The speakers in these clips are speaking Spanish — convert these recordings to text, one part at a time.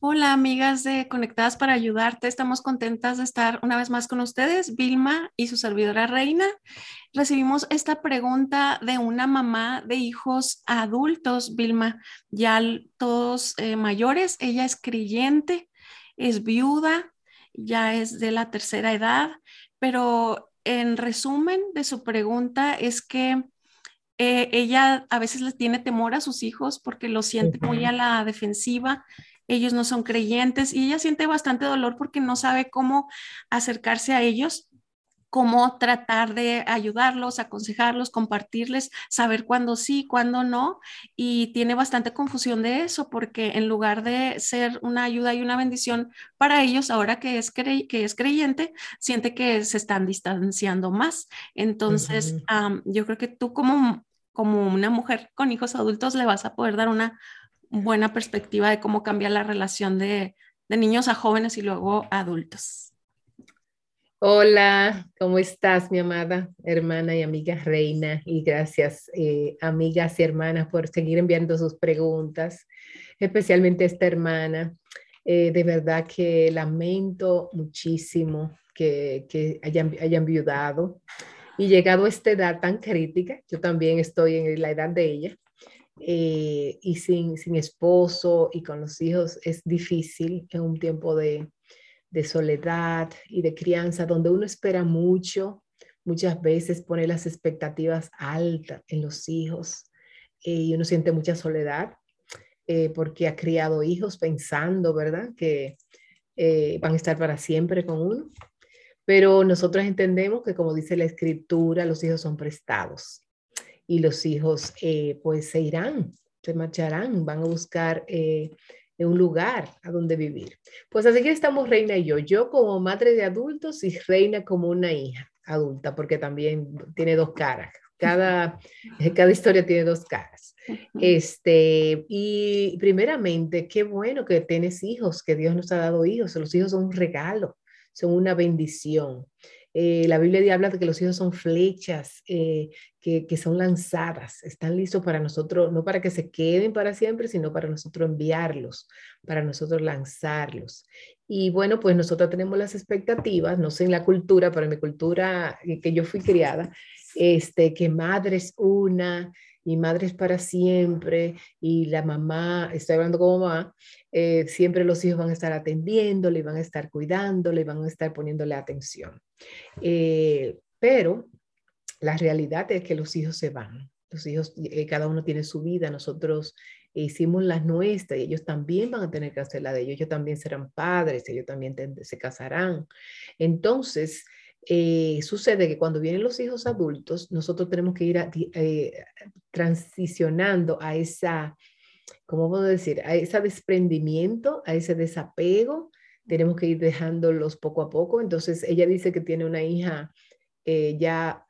Hola, amigas de Conectadas para Ayudarte. Estamos contentas de estar una vez más con ustedes, Vilma y su servidora Reina. Recibimos esta pregunta de una mamá de hijos adultos, Vilma, ya todos eh, mayores. Ella es creyente, es viuda, ya es de la tercera edad, pero en resumen de su pregunta es que eh, ella a veces les tiene temor a sus hijos porque lo siente muy a la defensiva ellos no son creyentes y ella siente bastante dolor porque no sabe cómo acercarse a ellos cómo tratar de ayudarlos, aconsejarlos, compartirles, saber cuándo sí, cuándo no. Y tiene bastante confusión de eso porque en lugar de ser una ayuda y una bendición para ellos, ahora que es, que es creyente, siente que se están distanciando más. Entonces, yo creo que tú como, como una mujer con hijos adultos le vas a poder dar una buena perspectiva de cómo cambia la relación de, niños a jóvenes y luego adultos. Hola, ¿cómo estás, mi amada hermana y amiga Reina? Y gracias, eh, amigas y hermanas, por seguir enviando sus preguntas, especialmente esta hermana. Eh, de verdad que lamento muchísimo que, que hayan, hayan viudado y llegado a esta edad tan crítica. Yo también estoy en la edad de ella. Eh, y sin, sin esposo y con los hijos es difícil en un tiempo de, de soledad y de crianza donde uno espera mucho, muchas veces pone las expectativas altas en los hijos eh, y uno siente mucha soledad eh, porque ha criado hijos pensando, ¿verdad? Que van a estar para siempre con uno. Pero nosotros entendemos que como dice la escritura, los hijos son prestados y los hijos eh, pues se irán, se marcharán, van a buscar eh, un lugar a donde vivir. Pues así que estamos Reina y yo, yo como madre de adultos y Reina como una hija adulta, porque también tiene dos caras. Cada, cada historia tiene dos caras. Este, y primeramente, qué bueno que tienes hijos, que Dios nos ha dado hijos. Los hijos son un regalo, son una bendición. Eh, la Biblia habla de que los hijos son flechas eh, que, que, son lanzadas, están listos para nosotros, no para que se queden para siempre, sino para nosotros enviarlos, para nosotros lanzarlos. Y bueno, pues nosotros tenemos las expectativas, no sé en la cultura, pero en mi cultura que yo fui criada, este, que madre es una, y madres para siempre, y la mamá, estoy hablando como mamá, eh, siempre los hijos van a estar atendiéndole, van a estar cuidándole, van a estar poniéndole atención. Eh, pero la realidad es que los hijos se van, los hijos, eh, cada uno tiene su vida, nosotros hicimos las nuestras y ellos también van a tener que hacer la de ellos, ellos también serán padres, ellos también se casarán. Entonces, eh, sucede que cuando vienen los hijos adultos, nosotros tenemos que ir eh, transicionando a esa, ¿cómo puedo decir? A ese desprendimiento, a ese desapego. Tenemos que ir dejándolos poco a poco. Entonces, ella dice que tiene una hija eh, ya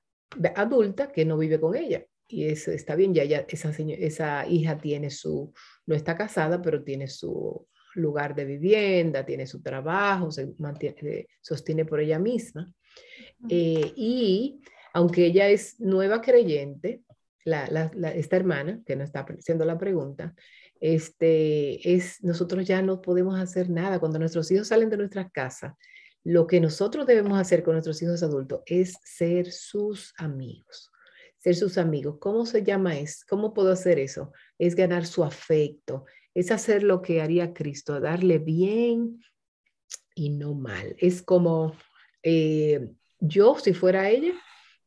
adulta que no vive con ella. Y eso está bien, ya, ya esa, esa hija tiene su, no está casada, pero tiene su lugar de vivienda, tiene su trabajo, se mantiene, sostiene por ella misma. Eh, y aunque ella es nueva creyente, esta hermana, que nos está haciendo la pregunta, este, es, nosotros ya no podemos hacer nada. Cuando nuestros hijos salen de nuestra casa, lo que nosotros debemos hacer con nuestros hijos adultos es ser sus amigos. Ser sus amigos. ¿Cómo se llama eso? ¿Cómo puedo hacer eso? Es ganar su afecto, es hacer lo que haría Cristo, darle bien y no mal. Es como eh, yo, si fuera ella,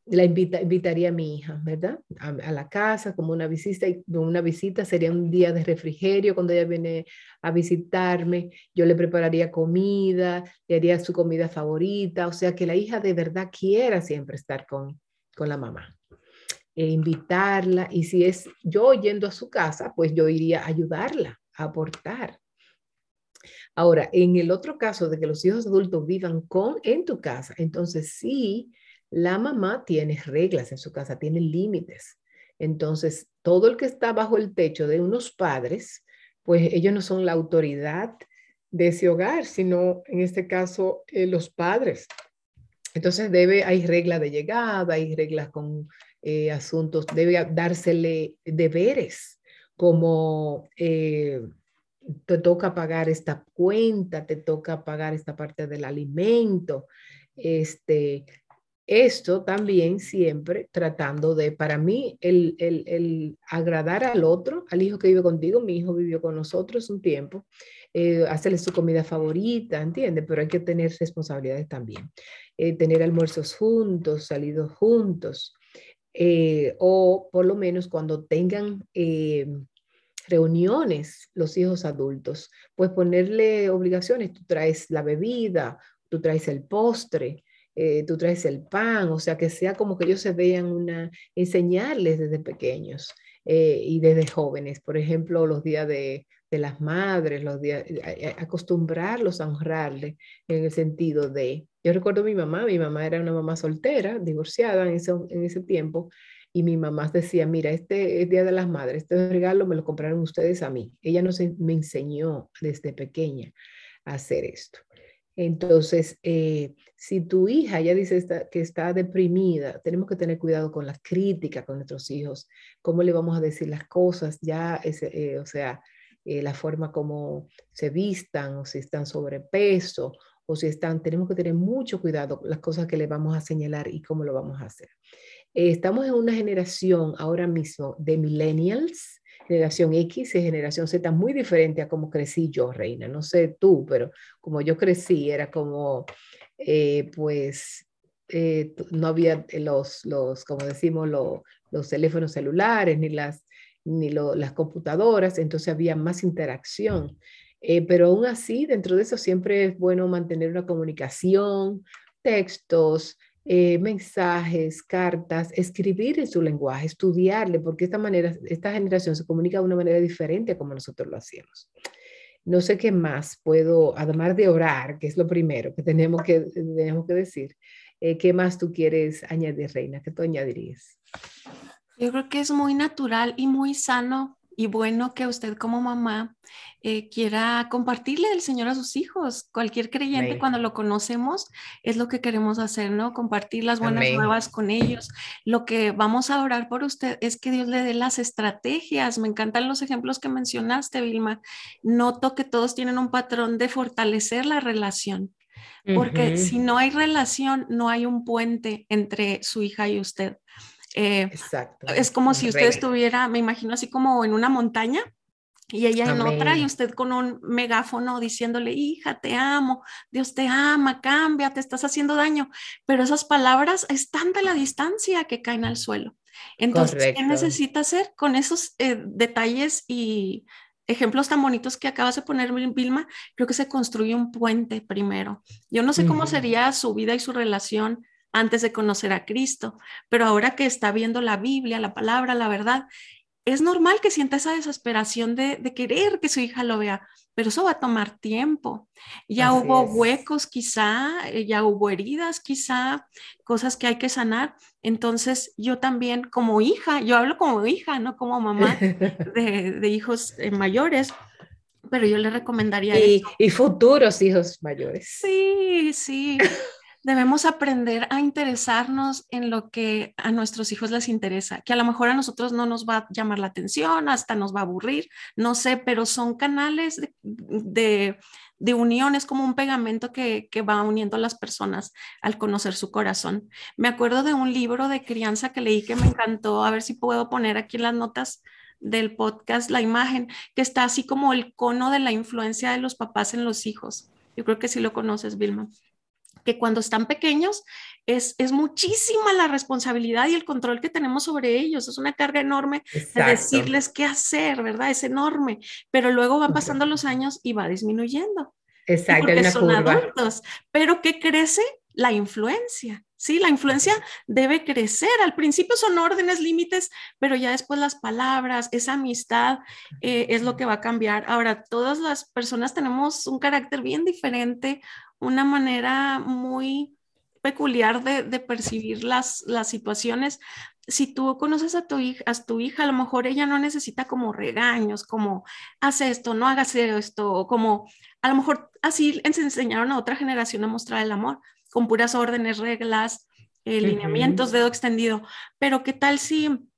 la invitaría a mi hija, ¿verdad? A, la casa como una visita. Una visita sería un día de refrigerio cuando ella viene a visitarme. Yo le prepararía comida, le haría su comida favorita. O sea, que la hija de verdad quiera siempre estar con, con la mamá. E invitarla. Y si es yo yendo a su casa, pues yo iría a ayudarla, a aportar. Ahora, en el otro caso de que los hijos adultos vivan con en tu casa, entonces sí, la mamá tiene reglas en su casa, tiene límites. Entonces, todo el que está bajo el techo de unos padres, pues ellos no son la autoridad de ese hogar, sino en este caso eh, los padres. Entonces debe, hay reglas de llegada, hay reglas con eh, asuntos, debe dársele deberes como eh, te toca pagar esta cuenta, te toca pagar esta parte del alimento. Este, esto también siempre tratando de, para mí, el, el, el, agradar al otro, al hijo que vive contigo, mi hijo vivió con nosotros un tiempo, eh, hacerle su comida favorita, ¿entiendes? Pero hay que tener responsabilidades también. Eh, tener almuerzos juntos, salidos juntos, eh, o por lo menos cuando tengan reuniones los hijos adultos, pues ponerle obligaciones, tú traes la bebida, tú traes el postre, eh, tú traes el pan, o sea, que sea como que ellos se vean una, enseñarles desde pequeños eh, y desde jóvenes, por ejemplo, los días de, de las madres, los días, eh, acostumbrarlos a honrarle en el sentido de, yo recuerdo a mi mamá, mi mamá era una mamá soltera, divorciada en ese, en ese tiempo, y mi mamá decía, mira, este es Día de las Madres, este regalo me lo compraron ustedes a mí. Ella nos, me enseñó desde pequeña a hacer esto. Entonces, eh, si tu hija ya dice que está deprimida, tenemos que tener cuidado con las críticas con nuestros hijos, cómo le vamos a decir las cosas, ya, eh, o sea, eh, la forma como se vistan o si están sobrepeso o si están, tenemos que tener mucho cuidado con las cosas que le vamos a señalar y cómo lo vamos a hacer. estamos en una generación ahora mismo de millennials, generación X y generación Z muy diferente a como crecí yo, Reina. No sé tú, pero como yo crecí, era como, eh, pues, eh, no había los, los como decimos, los teléfonos celulares, ni las, ni las computadoras, entonces había más interacción. Eh, pero aún así, dentro de eso siempre es bueno mantener una comunicación, textos, eh, mensajes, cartas, escribir en su lenguaje, estudiarle, porque esta manera, esta generación se comunica de una manera diferente a como nosotros lo hacíamos. No sé qué más puedo, además de orar, que es lo primero que tenemos que, tenemos que decir, eh, ¿qué más tú quieres añadir, Reina? ¿Qué tú añadirías? Yo creo que es muy natural y muy sano y bueno que usted como mamá eh, quiera compartirle el Señor a sus hijos. Cualquier creyente cuando lo conocemos es lo que queremos hacer, ¿no? Compartir las buenas nuevas con ellos. Lo que vamos a orar por usted es que Dios le dé las estrategias. Me encantan los ejemplos que mencionaste, Vilma. Noto que todos tienen un patrón de fortalecer la relación. Porque si no hay relación, no hay un puente entre su hija y usted. Eh, Exacto. Es como si usted estuviera, me imagino así como en una montaña y ella en otra y usted con un megáfono diciéndole, hija, te amo, Dios te ama, cambia, te estás haciendo daño. Pero esas palabras están de la distancia que caen al suelo. Entonces, ¿qué necesita hacer con esos eh, detalles y ejemplos tan bonitos que acabas de poner, Vilma? Creo que se construye un puente primero. Yo no sé cómo sería su vida y su relación antes de conocer a Cristo, pero ahora que está viendo la Biblia, la palabra, la verdad, es normal que sienta esa desesperación de, querer que su hija lo vea, pero eso va a tomar tiempo. Ya hubo huecos quizá, eh, ya hubo heridas quizá, cosas que hay que sanar. Entonces yo también como hija, yo hablo como hija, no como mamá de, hijos eh, mayores, pero yo le recomendaría... Y, y futuros hijos mayores. Sí, sí. Debemos aprender a interesarnos en lo que a nuestros hijos les interesa, que a lo mejor a nosotros no nos va a llamar la atención, hasta nos va a aburrir, no sé, pero son canales de, de, unión, es como un pegamento que, que, va uniendo a las personas al conocer su corazón. Me acuerdo de un libro de crianza que leí que me encantó, a ver si puedo poner aquí en las notas del podcast la imagen, que está así como el cono de la influencia de los papás en los hijos. Yo creo que sí lo conoces, Vilma que cuando están pequeños es, es muchísima la responsabilidad y el control que tenemos sobre ellos. Es una carga enorme de decirles qué hacer, ¿verdad? Es enorme, pero luego van pasando los años y va disminuyendo. Exacto, porque son adultos. Pero ¿qué crece? La influencia. Sí, la influencia debe crecer. Al principio son órdenes, límites, pero ya después las palabras, esa amistad eh, es lo que va a cambiar. Ahora, todas las personas tenemos un carácter bien diferente, una manera muy peculiar de, percibir las, las situaciones. Si tú conoces a tu, hija, a tu hija, a lo mejor ella no necesita como regaños, como haz esto, no hagas esto, o como a lo mejor así enseñaron a otra generación a mostrar el amor, con puras órdenes, reglas, eh, lineamientos, dedo extendido. Pero ¿qué tal si,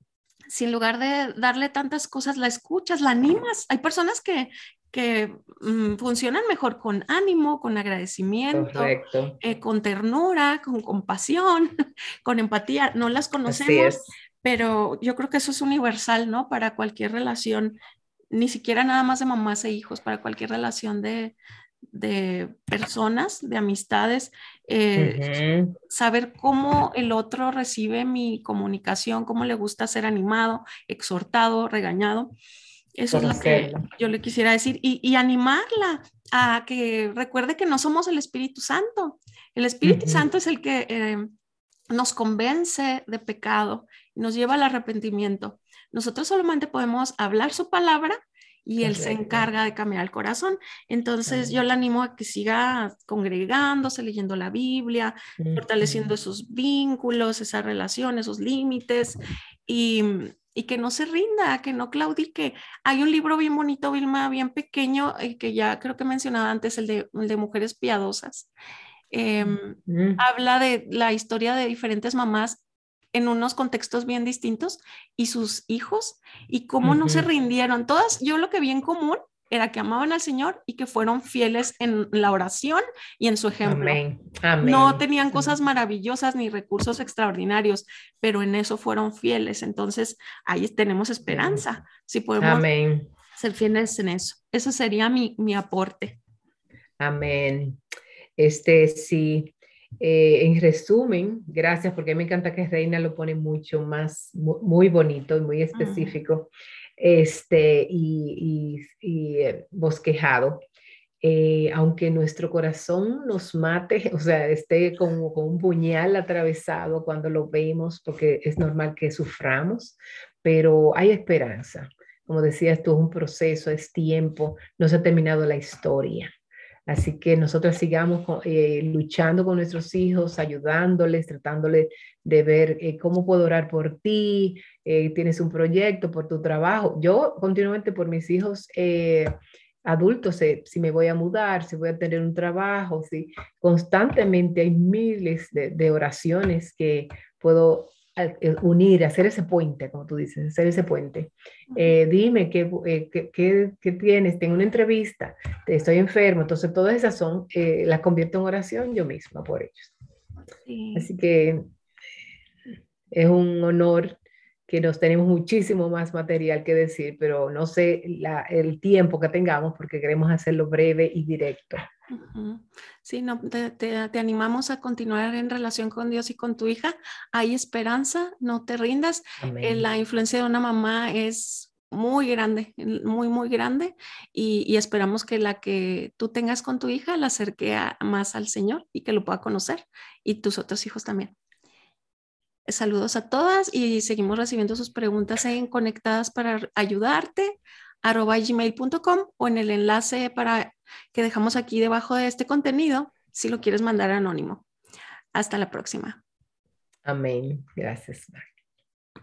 si en lugar de darle tantas cosas la escuchas, la animas? Hay personas que, que mm, funcionan mejor con ánimo, con agradecimiento, eh, con ternura, con compasión, con empatía. No las conocemos, pero yo creo que eso es universal, ¿no? Para cualquier relación, ni siquiera nada más de mamás e hijos, para cualquier relación de, de personas, de amistades, eh, saber cómo el otro recibe mi comunicación, cómo le gusta ser animado, exhortado, regañado. Eso es lo que yo le quisiera decir y, animarla a que recuerde que no somos el Espíritu Santo. El Espíritu Santo es el que eh, nos convence de pecado, nos lleva al arrepentimiento. Nosotros solamente podemos hablar su palabra y Él se encarga de cambiar el corazón. Entonces yo le animo a que siga congregándose, leyendo la Biblia, fortaleciendo esos vínculos, esas relaciones, esos límites y, que no se rinda, que no claudique. Hay un libro bien bonito, Vilma, bien pequeño, eh, que ya creo que mencionaba antes, el de, el de Mujeres Piadosas. Em, habla de la historia de diferentes mamás en unos contextos bien distintos y sus hijos y cómo no se rindieron. Todas, yo lo que vi en común era que amaban al Señor y que fueron fieles en la oración y en su ejemplo. No tenían cosas maravillosas ni recursos extraordinarios, pero en eso fueron fieles. Entonces, ahí tenemos esperanza. Si podemos ser fieles en eso. Eso sería mi, mi aporte. Amén. Este, sí, eh, en resumen, gracias porque me encanta que Reina lo pone mucho más, muy, bonito y muy específico este, y, eh, bosquejado. Eh, aunque nuestro corazón nos mate, o sea, esté como con un puñal atravesado cuando lo vemos, porque es normal que suframos, pero hay esperanza. Como decía, esto es un proceso, es tiempo, no se ha terminado la historia. Así que nosotros sigamos eh, luchando con nuestros hijos, ayudándoles, tratándoles de ver eh, cómo puedo orar por ti, eh, tienes un proyecto, por tu trabajo. Yo continuamente por mis hijos adultos, si me voy a mudar, si voy a tener un trabajo, si constantemente hay miles de, oraciones que puedo unir, hacer ese puente, como tú dices, hacer ese puente. Eh, dime eh, ¿qué, qué, qué, tienes, tengo una entrevista, estoy enfermo, entonces todas esas son, las convierto en oración yo misma por ellos. Así que es un honor que nos tenemos muchísimo más material que decir, pero no sé la, el tiempo que tengamos porque queremos hacerlo breve y directo. Sí, no, te, animamos a continuar en relación con Dios y con tu hija. Hay esperanza, no te rindas. Eh, la influencia de una mamá es muy grande, muy, muy grande y, esperamos que la que tú tengas con tu hija la acerque más al Señor y que lo pueda conocer y tus otros hijos también. Saludos a todas y seguimos recibiendo sus preguntas en Conectadas para ayudarte arroba gmail.com o en el enlace para que dejamos aquí debajo de este contenido si lo quieres mandar anónimo. Hasta la próxima. Amén. Gracias.